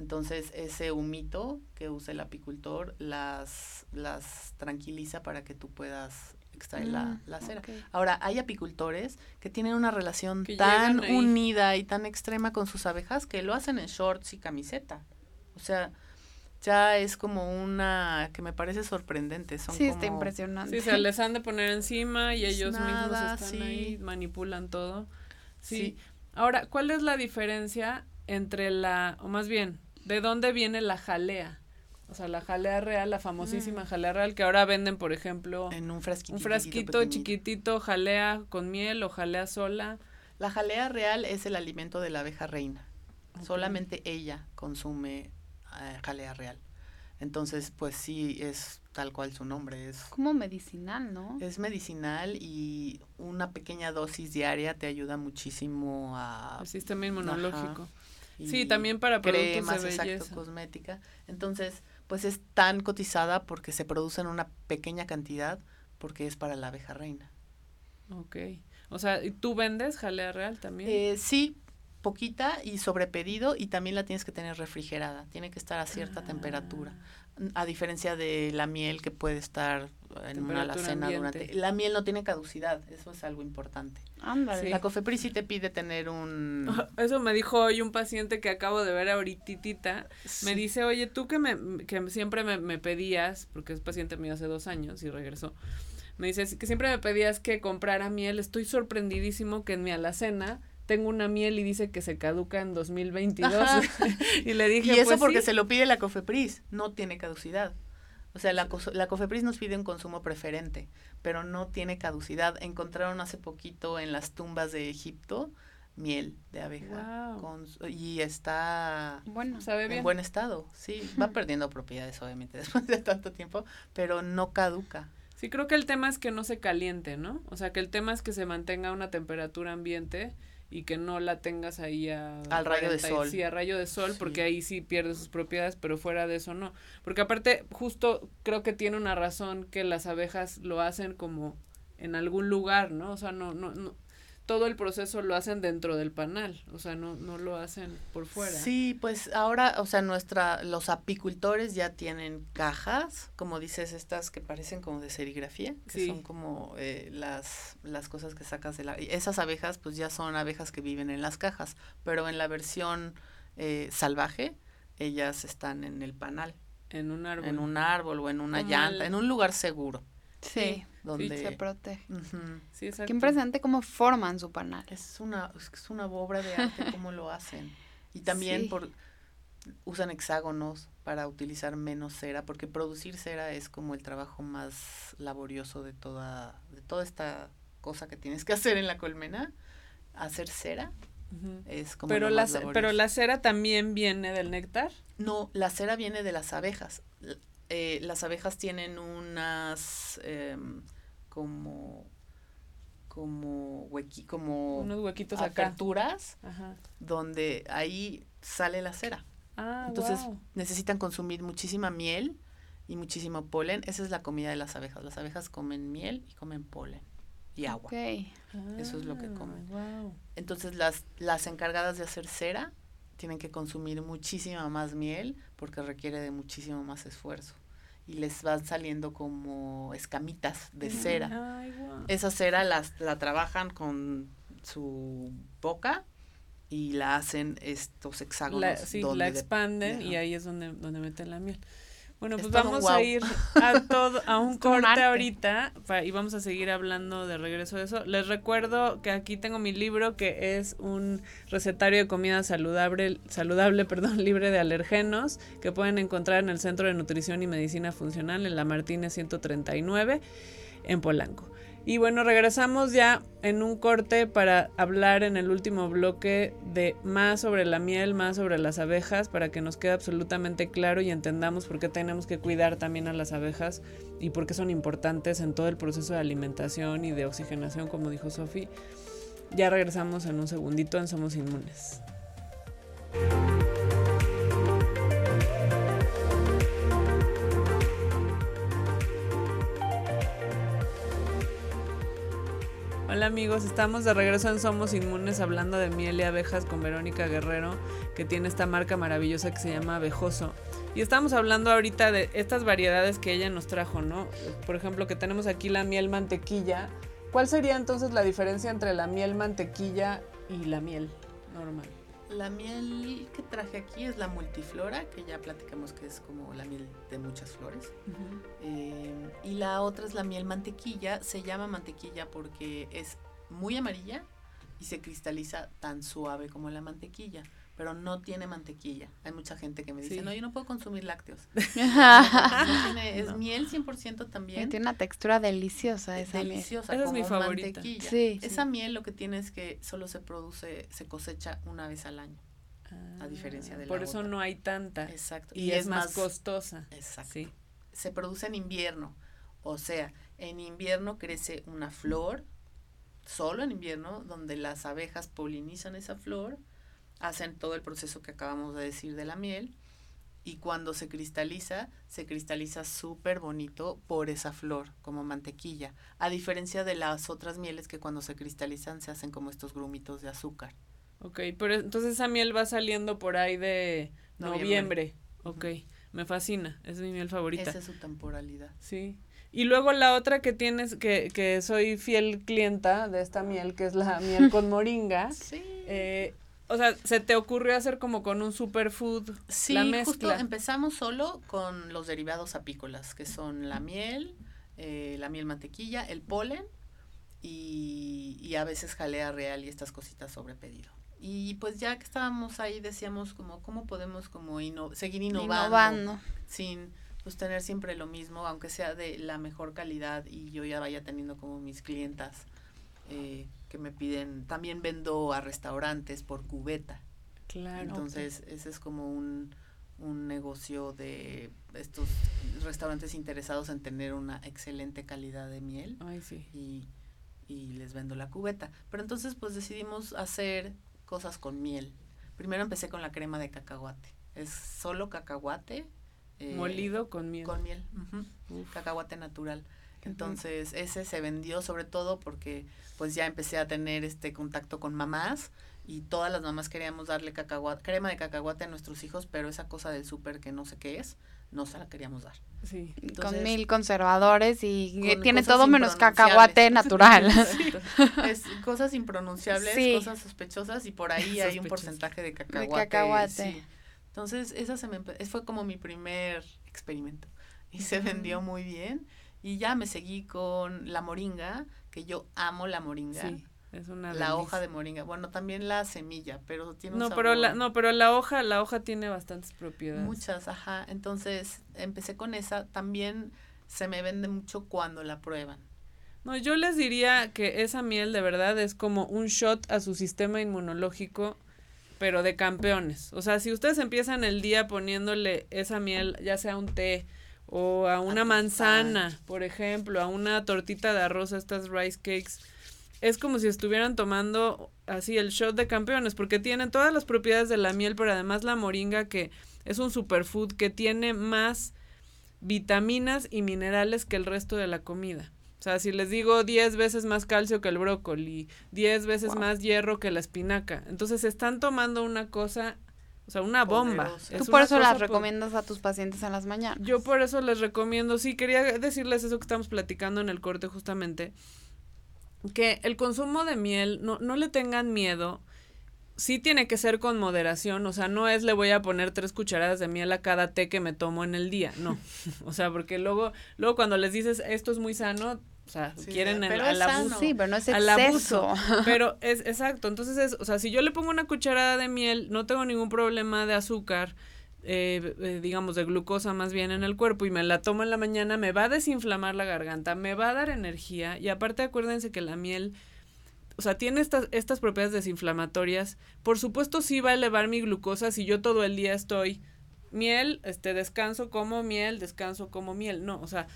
Entonces, ese humito que usa el apicultor las, las tranquiliza para que tú puedas extraer la, mm, la, cera. Ahora, hay apicultores que tienen una relación tan unida y tan extrema con sus abejas que lo hacen en shorts y camiseta. O sea, ya es como una que me parece sorprendente. Son sí, está impresionante. Sí, se les han de poner encima y ellos mismos están ahí, manipulan todo. sí. Ahora, ¿cuál es la diferencia entre la, o más bien, de dónde viene la jalea? O sea, la jalea real, la famosísima mm. jalea real que ahora venden, por ejemplo, en un frasquito, un frasquito chiquitito, jalea con miel o jalea sola. La jalea real es el alimento de la abeja reina. Solamente ella consume eh, jalea real. Entonces, pues sí, es tal cual su nombre. Es como medicinal, ¿no? Es medicinal y una pequeña dosis diaria te ayuda muchísimo a... El sistema inmunológico. Sí, también para productos de belleza. cosmética. Entonces, pues es tan cotizada porque se produce en una pequeña cantidad porque es para la abeja reina. Ok. O sea, ¿y tú vendes jalea real también? Eh, sí, poquita y sobre pedido y también la tienes que tener refrigerada. Tiene que estar a cierta temperatura. A diferencia de la miel que puede estar en una alacena durante... La miel no tiene caducidad, eso es algo importante. Ándale. La COFEPRIS sí te pide tener un... *laughs* Eso me dijo hoy un paciente que acabo de ver ahorita. Me dice, oye, tú que, me, que siempre me, me pedías, porque es paciente mío hace dos años y regresó, me dice que siempre me pedías que comprara miel. Estoy sorprendidísimo que en mi alacena tengo una miel y dice que se caduca en 2022. *laughs* y le dije, Y eso pues porque se lo pide la COFEPRIS, no tiene caducidad. O sea, la, la COFEPRIS nos pide un consumo preferente, pero no tiene caducidad. Encontraron hace poquito en las tumbas de Egipto miel de abeja y está bueno, sabe en buen estado. Sí, va *laughs* perdiendo propiedades obviamente *laughs* después de tanto tiempo, pero no caduca. Sí, creo que el tema es que no se caliente, ¿no? O sea, que el tema es que se mantenga a una temperatura ambiente y que no la tengas ahí a al rayo de sol. Sí, a rayo de sol, porque ahí sí pierde sus propiedades, pero fuera de eso no. Porque aparte, justo creo que tiene una razón que las abejas lo hacen como en algún lugar, ¿no? O sea, no, no, no, todo el proceso lo hacen dentro del panal, o sea, no, no lo hacen por fuera. Sí, pues ahora, o sea, nuestra, los apicultores ya tienen cajas, como dices, estas que parecen como de serigrafía, que son como eh, las, las cosas que sacas de la... Esas abejas, pues ya son abejas que viven en las cajas, pero en la versión eh, salvaje, ellas están en el panal. En un árbol. En un árbol o en una llanta, en un lugar seguro. Sí, donde se protege. sí, Qué impresionante cómo forman su panal. Es una, es una obra de arte cómo lo hacen. Y también por usan hexágonos para utilizar menos cera, porque producir cera es como el trabajo más laborioso de toda, de toda esta cosa que tienes que hacer en la colmena. Hacer cera es como pero la, pero la cera también viene del néctar. No, la cera viene de las abejas. Eh, las abejas tienen unas em, como como huequi, como unos huequitos aperturas donde ahí sale la cera. Ah, Entonces necesitan consumir muchísima miel y muchísimo polen. Esa es la comida de las abejas. Las abejas comen miel y comen polen y agua. Eso es lo que comen. Ah, Entonces las, las encargadas de hacer cera tienen que consumir muchísima más miel porque requiere de muchísimo más esfuerzo y les van saliendo como escamitas de cera. Esa cera las, la trabajan con su boca y la hacen estos hexágonos. La, sí, la expanden y ahí es donde, donde meten la miel. Bueno, pues vamos a ir a todo a un *laughs* corte ahorita y vamos a seguir hablando de regreso de eso. Les recuerdo que aquí tengo mi libro que es un recetario de comida saludable, saludable, *laughs* perdón, libre de alergenos que pueden encontrar en el Centro de Nutrición y Medicina Funcional en la Martínez 139 en Polanco. Y bueno, regresamos ya en un corte para hablar en el último bloque de más sobre la miel, más sobre las abejas, para que nos quede absolutamente claro y entendamos por qué tenemos que cuidar también a las abejas y por qué son importantes en todo el proceso de alimentación y de oxigenación, como dijo Sofi. Ya regresamos en un segundito en Somos Inmunes. Hola amigos, estamos de regreso en Somos Inmunes hablando de miel y abejas con Verónica Guerrero, que tiene esta marca maravillosa que se llama Abejoso. Y estamos hablando ahorita de estas variedades que ella nos trajo, ¿no? Por ejemplo, que tenemos aquí la miel mantequilla. ¿Cuál sería entonces la diferencia entre la miel mantequilla y la miel normal? La miel que traje aquí es la multiflora, que ya platicamos que es como la miel de muchas flores. Eh, y la otra es la miel mantequilla. Se llama mantequilla porque es muy amarilla y se cristaliza tan suave como la mantequilla pero no tiene mantequilla. Hay mucha gente que me dice, no, yo no puedo consumir lácteos. *laughs* es miel 100% también. tiene una textura deliciosa esa deliciosa, Esa es mi favorita. esa miel lo que tiene es que solo se produce, se cosecha una vez al año. a diferencia de la Por eso no hay tanta. Exacto. Y, es, más, costosa. Exacto. Sí. Se produce en invierno. O sea, en invierno crece una flor, solo en invierno, donde las abejas polinizan esa flor hacen todo el proceso que acabamos de decir de la miel y cuando se cristaliza, se cristaliza súper bonito por esa flor, como mantequilla, a diferencia de las otras mieles que cuando se cristalizan se hacen como estos grumitos de azúcar. Ok, pero entonces esa miel va saliendo por ahí de noviembre. Ok, me fascina, es mi miel favorita. Esa es su temporalidad. Sí. Y luego la otra que tienes, que, que soy fiel clienta de esta miel, que es la miel con moringa. *laughs* sí. Eh, o sea, ¿se te ocurrió hacer como con un superfood sí, la mezcla? justo empezamos solo con los derivados apícolas, que son la miel, eh, la miel mantequilla, el polen y, y, a veces jalea real y estas cositas sobre pedido. Y pues ya que estábamos ahí decíamos como cómo podemos como seguir innovando, innovando, sin pues tener siempre lo mismo, aunque sea de la mejor calidad y yo ya vaya teniendo como mis clientas eh, que me piden, también vendo a restaurantes por cubeta. Claro. Entonces, ese es como un, un negocio de estos restaurantes interesados en tener una excelente calidad de miel. Ay, sí. Y, y les vendo la cubeta. Pero entonces, pues decidimos hacer cosas con miel. Primero empecé con la crema de cacahuate. Es solo cacahuate. eh, Molido con miel. Con miel. Cacahuate natural. Entonces, ese se vendió sobre todo porque pues ya empecé a tener este contacto con mamás y todas las mamás queríamos darle cacahuate, crema de cacahuate a nuestros hijos, pero esa cosa del súper que no sé qué es, no se la queríamos dar. Sí. con mil conservadores y con tiene todo menos cacahuate natural. *laughs* *laughs* Es cosas impronunciables, Sí. cosas sospechosas y por ahí hay un porcentaje de cacahuate. cacahuate. sí. Entonces, esa se me fue como mi primer experimento y se vendió muy bien y ya me seguí con la moringa, que yo amo la moringa. Sí. Es una La hoja de moringa, bueno, también la semilla, pero tiene un No, pero la, no, pero la hoja, la hoja tiene bastantes propiedades. Muchas, ajá. Entonces, empecé con esa. También se me vende mucho cuando la prueban. No, yo les diría que esa miel de verdad es como un shot a su sistema inmunológico, pero de campeones. O sea, si ustedes empiezan el día poniéndole esa miel, ya sea un té o a una tu manzana, por ejemplo, a una tortita de arroz, estas rice cakes, es como si estuvieran tomando así el shot de campeones, porque tienen todas las propiedades de la miel, pero además la moringa que es un superfood que tiene más vitaminas y minerales que el resto de la comida. O sea, si les digo 10 veces más calcio que el brócoli, 10 veces Wow. más hierro que la espinaca. Entonces están tomando una cosa, o sea, una bomba. Poderosa. Es Tú por eso las recomiendas a tus pacientes en las mañanas. Yo por eso les recomiendo, sí, quería decirles eso que estamos platicando en el corte justamente, que el consumo de miel, no, no le tengan miedo, sí tiene que ser con moderación, o sea, no es le voy a poner tres cucharadas de miel a cada té que me tomo en el día, no, *laughs* o sea, porque luego, luego cuando les dices esto es muy sano, o sea, Sí, quieren el, pero al abuso. Sí, pero no es al exceso. abuso. *laughs* Pero es exacto, entonces es, o sea, si yo le pongo una cucharada de miel, no tengo ningún problema de azúcar, eh, eh, digamos de glucosa más bien en el cuerpo y me la tomo en la mañana, me va a desinflamar la garganta, me va a dar energía y aparte acuérdense que la miel, o sea, tiene estas, estas propiedades desinflamatorias. Por supuesto sí va a elevar mi glucosa si yo todo el día estoy miel, este descanso como miel, descanso como miel, no, o sea,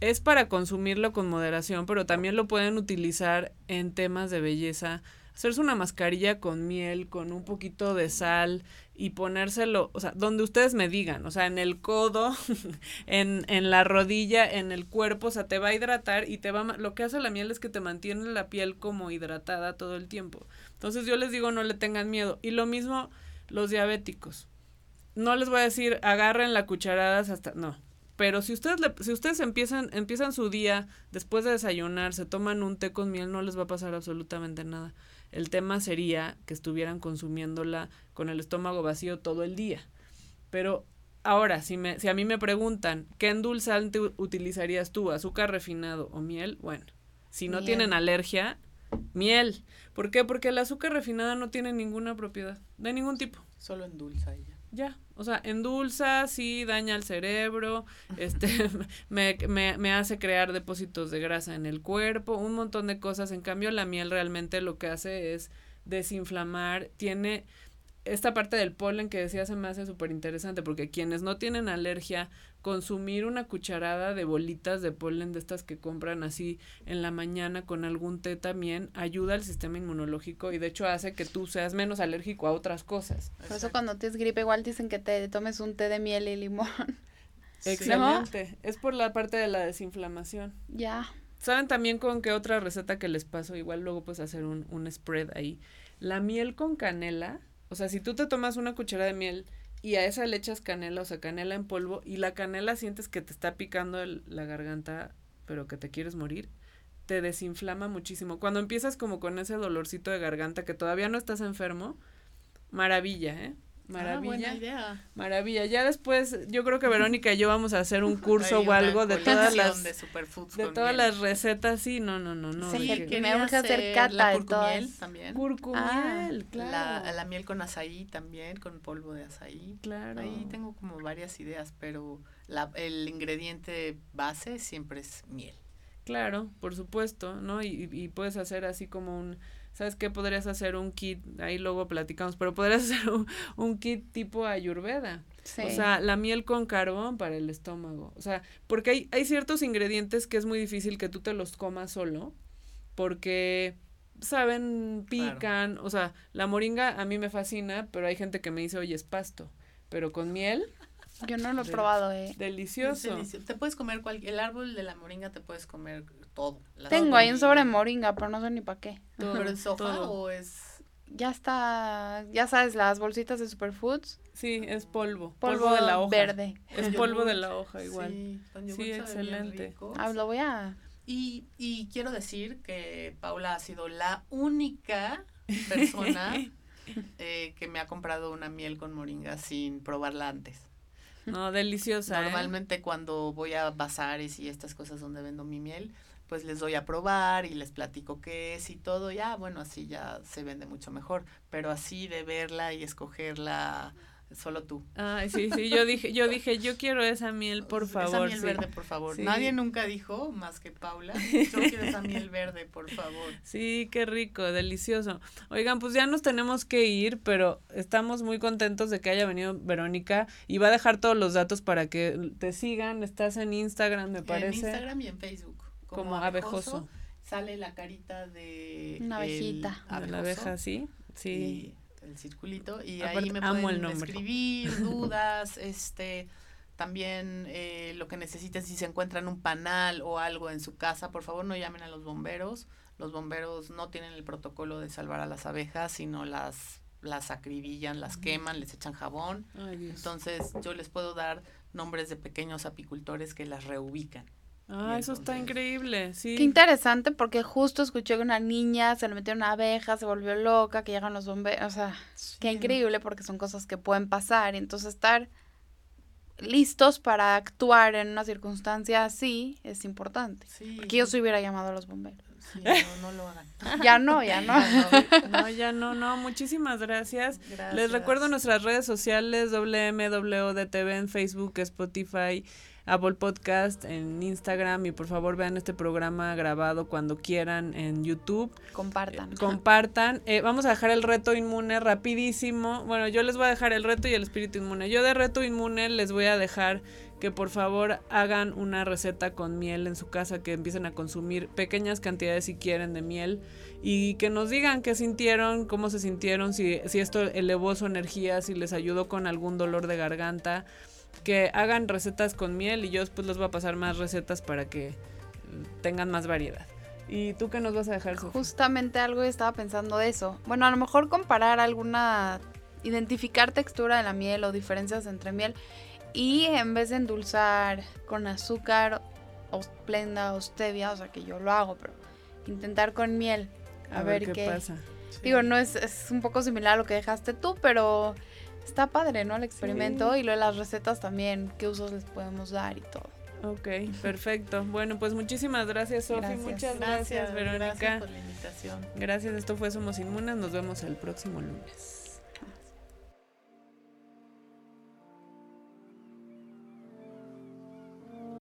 es para consumirlo con moderación, pero también lo pueden utilizar en temas de belleza. Hacerse una mascarilla con miel, con un poquito de sal y ponérselo, o sea, donde ustedes me digan, o sea, en el codo, *laughs* en, en la rodilla, en el cuerpo, o sea, te va a hidratar y te va, a lo que hace la miel es que te mantiene la piel como hidratada todo el tiempo. Entonces yo les digo, no le tengan miedo. Y lo mismo los diabéticos. No les voy a decir, agarren la cucharadas hasta, no, pero si ustedes le- si ustedes empiezan empiezan su día después de desayunar, se toman un té con miel, no les va a pasar absolutamente nada. El tema sería que estuvieran consumiéndola con el estómago vacío todo el día. Pero ahora, si me si a mí me preguntan, ¿qué endulzante utilizarías tú, azúcar refinado o miel? Bueno, si no Miel. tienen alergia, miel. ¿Por qué? Porque el azúcar refinada no tiene ninguna propiedad, de ningún tipo. Solo endulza ella. Ya, o sea, endulza, sí, daña el cerebro, este, *laughs* *laughs* me, me, me hace crear depósitos de grasa en el cuerpo, un montón de cosas. En cambio, la miel realmente lo que hace es desinflamar, tiene esta parte del polen que decía se me hace súper interesante porque quienes no tienen alergia, consumir una cucharada de bolitas de polen de estas que compran así en la mañana con algún té también ayuda al sistema inmunológico y de hecho hace que tú seas menos alérgico a otras cosas. Por eso cuando tienes gripe igual dicen que te tomes un té de miel y limón. Excelente. Es por la parte de la desinflamación. ya. ¿Saben también con qué otra receta que les paso? Igual luego puedes hacer un, un spread ahí. La miel con canela. O sea, si tú te tomas una cuchara de miel y a esa le echas canela, o sea, canela en polvo, y la canela sientes que te está picando la garganta, pero que te quieres morir, te desinflama muchísimo. Cuando empiezas como con ese dolorcito de garganta que todavía no estás enfermo, maravilla, ¿eh? Maravilla. Ah, buena idea. Maravilla. Ya después, yo creo que Verónica y yo vamos a hacer un *laughs* curso o algo de todas las de, superfoods de todas miel. las recetas. Sí, no, no, no, no. Sí, que- me Quería urge hacer cata la de curcumiel todas. también. Curcumiel, Ah, claro. La, la miel con azaí también, con polvo de azaí. Claro. Ahí tengo como varias ideas, pero la, el ingrediente base siempre es miel. Claro, por supuesto, ¿no? Y, y puedes hacer así como un, ¿sabes qué? Podrías hacer un kit, ahí luego platicamos, pero podrías *laughs* hacer un, un kit tipo ayurveda. Sí. O sea, la miel con carbón para el estómago. O sea, porque hay, hay ciertos ingredientes que es muy difícil que tú te los comas solo, porque saben, pican. O sea, la moringa a mí me fascina, pero hay gente que me dice, oye, es pasto. Pero con miel, Yo no lo he de- probado, eh. Delicioso. delicioso. Te puedes comer cualquier, el árbol de la moringa te puedes comer todo. Tengo ahí un sobre moringa, pero no sé ni para qué. Todo, ¿Pero es *laughs* hoja todo. o es...? Ya está, ya sabes, las bolsitas de superfoods, Sí, es polvo. polvo, Polvo, de la hoja. verde. Es polvo de la hoja igual. Sí, excelente. Ah, lo voy a... Y, y quiero decir que Paula ha sido la única persona *laughs* eh, que me ha comprado una miel con moringa sin probarla antes. *laughs* No, deliciosa. ¿eh? Normalmente cuando voy a bazares y estas cosas donde vendo mi miel, pues les doy a probar y les platico qué es y todo. Ya, bueno, así ya se vende mucho mejor. Pero así de verla y escogerla, solo tú. Ay, sí, sí, yo dije, yo dije, yo quiero esa miel, por Esa favor. miel sí. verde, por favor. Sí. Nadie nunca dijo, más que Paula, *laughs* yo quiero esa miel verde, por favor. Sí, qué rico, delicioso. Oigan, pues ya nos tenemos que ir, pero estamos muy contentos de que haya venido Verónica y va a dejar todos los datos para que te sigan. Estás en Instagram, me En parece. Instagram y en Facebook. Como abejoso. Sale la carita de... Una abejita. De la abeja, sí. Sí. y el circulito y Aparte, ahí me pueden escribir *laughs* dudas este también eh, lo que necesiten si se encuentran un panal o algo en su casa por favor no llamen a los bomberos. Los bomberos no tienen el protocolo de salvar a las abejas sino las las acribillan las queman les echan jabón. Ay, entonces yo les puedo dar nombres de pequeños apicultores que las reubican Ah, eso está increíble, sí. Qué interesante porque justo escuché que una niña se le metió una abeja, se volvió loca, que llegan los bomberos, o sea, qué increíble porque son cosas que pueden pasar y entonces estar listos para actuar en una circunstancia así es importante. sí Porque yo se hubiera llamado a los bomberos. sí, no, *laughs* no lo hagan *laughs* Ya no, ya no. No, ya no, no, muchísimas gracias. Les Gracias. recuerdo nuestras redes sociales, WMWDTV en Facebook, Spotify, Apple Podcast, en Instagram y por favor vean este programa grabado cuando quieran en YouTube. Compartan. Compartan. Eh, vamos a dejar el reto inmune rapidísimo. Bueno, yo les voy a dejar el reto y el espíritu inmune. Yo de reto inmune les voy a dejar que por favor hagan una receta con miel en su casa, que empiecen a consumir pequeñas cantidades si quieren de miel y que nos digan qué sintieron, cómo se sintieron, si, si esto elevó su energía, si les ayudó con algún dolor de garganta, que hagan recetas con miel y yo después les voy a pasar más recetas para que mm, tengan más variedad. ¿Y tú qué nos vas a dejar, Sofía? Justamente algo estaba pensando de eso. Bueno, a lo mejor comparar alguna, identificar textura de la miel o diferencias entre miel y en vez de endulzar con azúcar o blenda o stevia, o sea que yo lo hago, pero intentar con miel. A, ver, qué, pasa. Sí. Digo, no es, es un poco similar a lo que dejaste tú, pero está padre, ¿no? El experimento y lo de las recetas también, qué usos les podemos dar y todo. Ok, perfecto. Bueno, pues muchísimas gracias, Sofi. Gracias. Muchas gracias, Verónica. Gracias por la invitación. Gracias, esto fue Somos Inmunes. Nos vemos el próximo lunes.